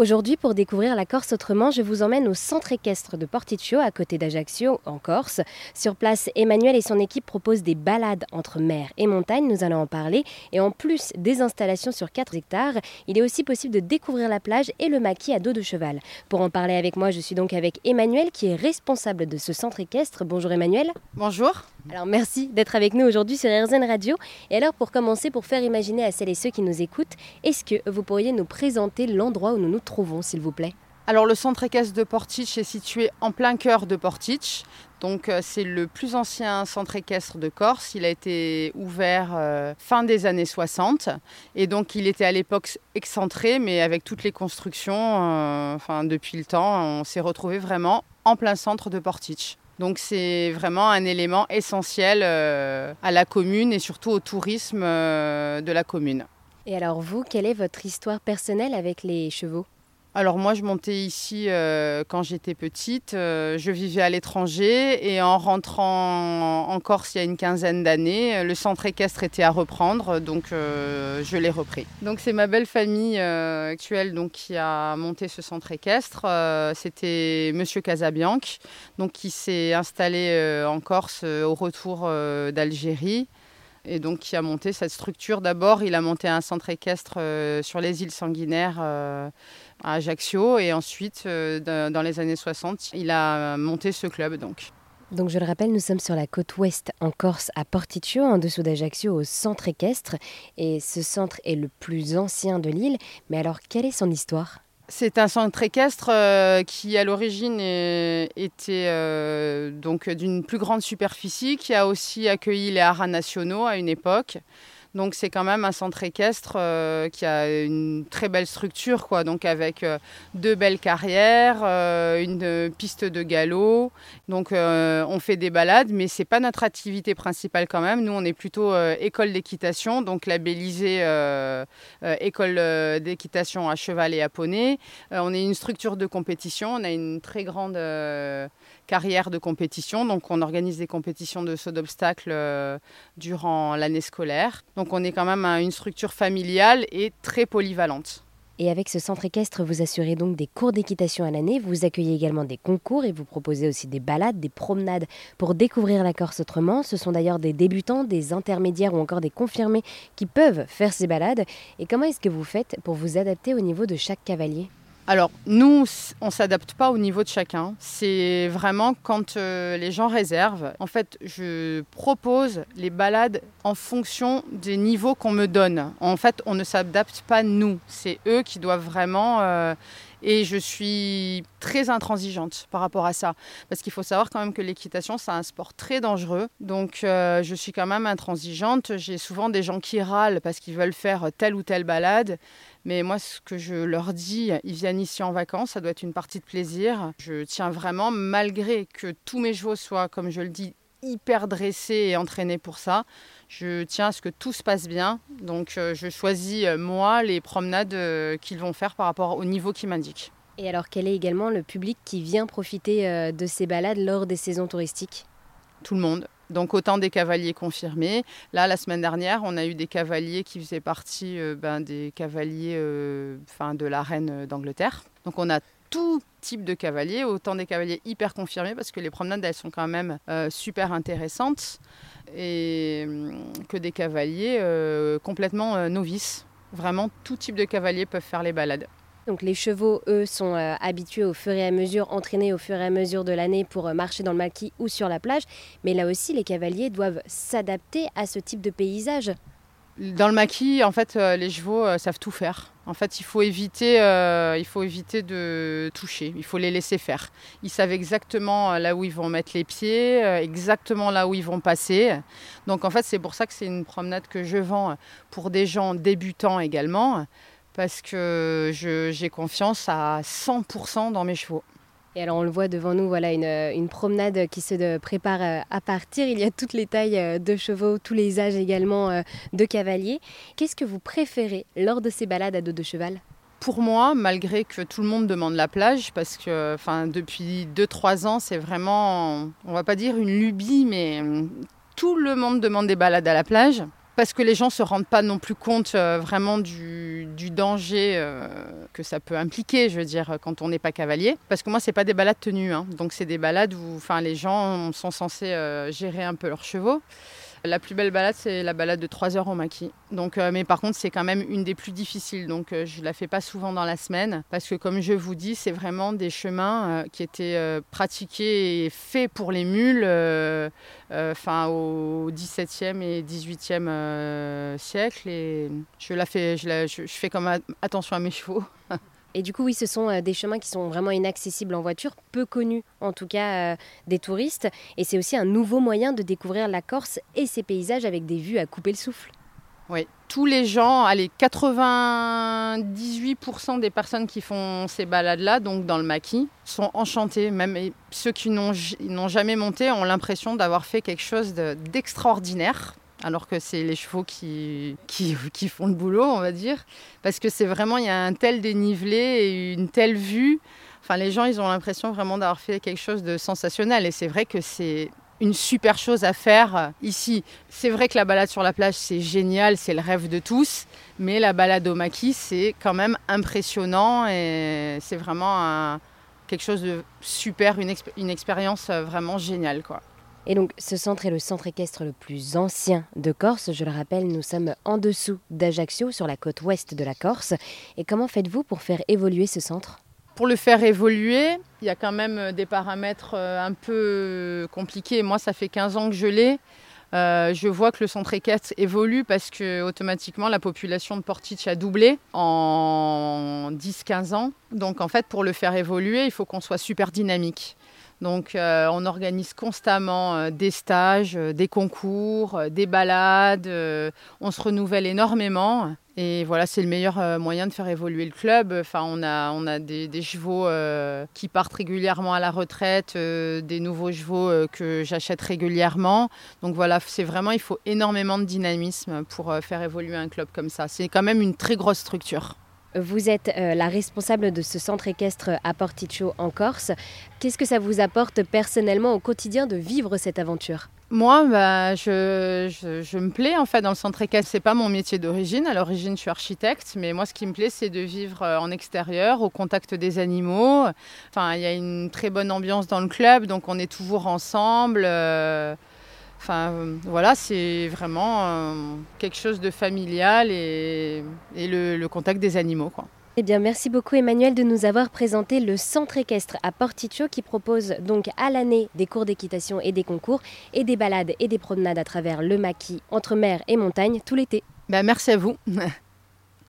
Aujourd'hui, pour découvrir la Corse autrement, je vous emmène au centre équestre de Porticcio, à côté d'Ajaccio, en Corse. Sur place, Emmanuel et son équipe proposent des balades entre mer et montagne, nous allons en parler. Et en plus des installations sur 4 hectares, il est aussi possible de découvrir la plage et le maquis à dos de cheval. Pour en parler avec moi, je suis donc avec Emmanuel, qui est responsable de ce centre équestre. Bonjour Emmanuel. Bonjour. Alors merci d'être avec nous aujourd'hui sur RZN Radio. Et alors pour commencer, pour faire imaginer à celles et ceux qui nous écoutent, est-ce que vous pourriez nous présenter l'endroit où nous nous trouvons, s'il vous plaît? Alors le centre équestre de Portich est situé en plein cœur de Portich. Donc euh, c'est le plus ancien centre équestre de Corse. Il a été ouvert euh, fin des années 60 et donc il était à l'époque excentré, mais avec toutes les constructions, euh, depuis le temps, on s'est retrouvé vraiment en plein centre de Portich. Donc c'est vraiment un élément essentiel à la commune et surtout au tourisme de la commune. Et alors vous, quelle est votre histoire personnelle avec les chevaux? Alors moi, je montais ici euh, quand j'étais petite. Euh, je vivais à l'étranger et en rentrant en Corse il y a une quinzaine d'années, le centre équestre était à reprendre, donc euh, je l'ai repris. Donc c'est ma belle famille actuelle donc, qui a monté ce centre équestre. C'était Monsieur Casabianc, donc qui s'est installé en Corse au retour d'Algérie et donc qui a monté cette structure. D'abord, il a monté un centre équestre sur les îles sanguinaires à Ajaccio et ensuite, euh, dans les années 60, il a monté ce club. Donc. Donc je le rappelle, nous sommes sur la côte ouest en Corse, à Porticcio, en dessous d'Ajaccio, au centre équestre. Et ce centre est le plus ancien de l'île. Mais alors, quelle est son histoire? C'est un centre équestre euh, qui, à l'origine, était euh, donc d'une plus grande superficie, qui a aussi accueilli les haras nationaux à une époque. Donc c'est quand même un centre équestre euh, qui a une très belle structure, quoi. Donc avec euh, deux belles carrières, euh, une piste de galop. Donc on fait des balades, mais c'est pas notre activité principale quand même. Nous on est plutôt école d'équitation, donc labellisée école d'équitation à cheval et à poney. on est une structure de compétition. On a une très grande carrière de compétition. Donc on organise des compétitions de saut d'obstacles durant l'année scolaire. On est quand même une structure familiale et très polyvalente. Et avec ce centre équestre, vous assurez donc des cours d'équitation à l'année, vous accueillez également des concours et vous proposez aussi des balades, des promenades pour découvrir la Corse autrement. Ce sont d'ailleurs des débutants, des intermédiaires ou encore des confirmés qui peuvent faire ces balades. Et comment est-ce que vous faites pour vous adapter au niveau de chaque cavalier? Alors, nous, on s'adapte pas au niveau de chacun. C'est vraiment quand euh, les gens réservent. En fait, je propose les balades en fonction des niveaux qu'on me donne. En fait, on ne s'adapte pas nous. C'est eux qui doivent vraiment euh, et je suis très intransigeante par rapport à ça. Parce qu'il faut savoir quand même que l'équitation, c'est un sport très dangereux. Donc euh, je suis quand même intransigeante. J'ai souvent des gens qui râlent parce qu'ils veulent faire telle ou telle balade. Mais moi, ce que je leur dis, ils viennent ici en vacances, ça doit être une partie de plaisir. Je tiens vraiment, malgré que tous mes chevaux soient, comme je le dis, hyper dressés et entraînés pour ça. Je tiens à ce que tout se passe bien. Donc euh, je choisis, euh, moi, les promenades euh, qu'ils vont faire par rapport au niveau qu'ils m'indiquent. Et alors, quel est également le public qui vient profiter de ces balades lors des saisons touristiques? Tout le monde. Donc autant des cavaliers confirmés. Là, la semaine dernière, on a eu des cavaliers qui faisaient partie ben, des cavaliers enfin, de la reine d'Angleterre. Donc on a tout type de cavaliers, autant des cavaliers hyper confirmés parce que les promenades elles sont quand même euh, super intéressantes et hum, que des cavaliers euh, complètement euh, novices. Vraiment tout type de cavaliers peuvent faire les balades. Donc les chevaux, eux, sont habitués au fur et à mesure, entraînés au fur et à mesure de l'année pour marcher dans le maquis ou sur la plage. Mais là aussi, les cavaliers doivent s'adapter à ce type de paysage. Dans le maquis, en fait, euh, les chevaux euh, savent tout faire. En fait, il faut éviter, euh, il faut éviter de toucher. Il faut les laisser faire. Ils savent exactement là où ils vont mettre les pieds, exactement là où ils vont passer. Donc, en fait, c'est pour ça que c'est une promenade que je vends pour des gens débutants également, parce que j'ai confiance à 100% dans mes chevaux. Et alors on le voit devant nous, voilà une, promenade qui se prépare euh, à partir. Il y a toutes les tailles euh, de chevaux, tous les âges également euh, de cavaliers. Qu'est-ce que vous préférez lors de ces balades à dos de cheval? Pour moi, malgré que tout le monde demande la plage, parce que enfin, depuis 2-3 ans, c'est vraiment, on va pas dire une lubie, mais tout le monde demande des balades à la plage parce que les gens ne se rendent pas non plus compte vraiment du, du danger euh, que ça peut impliquer, je veux dire, quand on n'est pas cavalier. Parce que moi, c'est pas des balades tenues, hein. donc c'est des balades où, les gens sont censés euh, gérer un peu leurs chevaux. La plus belle balade, c'est la balade de 3 heures au maquis. Donc, euh, mais par contre, c'est quand même une des plus difficiles. Donc, euh, je ne la fais pas souvent dans la semaine. Parce que, comme je vous dis, c'est vraiment des chemins euh, qui étaient pratiqués et faits pour les mules au 17e et 18e siècle. Et je, la fais, je fais comme attention à mes chevaux. Et du coup, oui, ce sont euh, des chemins qui sont vraiment inaccessibles en voiture, peu connus en tout cas euh, des touristes. Et c'est aussi un nouveau moyen de découvrir la Corse et ses paysages avec des vues à couper le souffle. Oui, tous les gens, allez, 98% des personnes qui font ces balades-là, donc dans le maquis, sont enchantés. Même ceux qui n'ont jamais monté ont l'impression d'avoir fait quelque chose d'extraordinaire alors que c'est les chevaux qui, qui, font le boulot, on va dire. Parce que c'est vraiment, il y a un tel dénivelé et une telle vue. Enfin, les gens, ils ont l'impression vraiment d'avoir fait quelque chose de sensationnel. Et c'est vrai que c'est une super chose à faire ici. C'est vrai que la balade sur la plage, c'est génial, c'est le rêve de tous. Mais la balade au maquis, c'est quand même impressionnant et c'est vraiment quelque chose de super, une, expérience vraiment géniale, quoi. Et donc ce centre est le centre équestre le plus ancien de Corse. Je le rappelle, nous sommes en dessous d'Ajaccio, sur la côte ouest de la Corse. Et comment faites-vous pour faire évoluer ce centre? Pour le faire évoluer, il y a quand même des paramètres euh, un peu compliqués. Moi, ça fait 15 ans que je l'ai. Euh, je vois que le centre équestre évolue parce que automatiquement la population de Portiche a doublé en 10-15 ans. Donc en fait, pour le faire évoluer, il faut qu'on soit super dynamique. Donc euh, on organise constamment euh, des stages, euh, des concours, des balades, on se renouvelle énormément. Et voilà, c'est le meilleur moyen de faire évoluer le club. Enfin, on a, on a des, chevaux qui partent régulièrement à la retraite, des nouveaux chevaux que j'achète régulièrement. Donc voilà, c'est vraiment, il faut énormément de dynamisme pour faire évoluer un club comme ça. C'est quand même une très grosse structure. Vous êtes euh, la responsable de ce centre équestre à Porticcio en Corse. Qu'est-ce que ça vous apporte personnellement au quotidien de vivre cette aventure? Moi, bah, je, me plais en fait dans le centre équestre. C'est pas mon métier d'origine. À l'origine, je suis architecte, mais moi, ce qui me plaît, c'est de vivre euh, en extérieur, au contact des animaux. Enfin, il y a une très bonne ambiance dans le club, donc on est toujours ensemble. Euh, Enfin, voilà, c'est vraiment euh, quelque chose de familial et, le, contact des animaux. Quoi. Eh bien, merci beaucoup Emmanuel de nous avoir présenté le centre équestre à Porticcio qui propose donc à l'année des cours d'équitation et des concours et des balades et des promenades à travers le maquis entre mer et montagne tout l'été. Ben, merci à vous.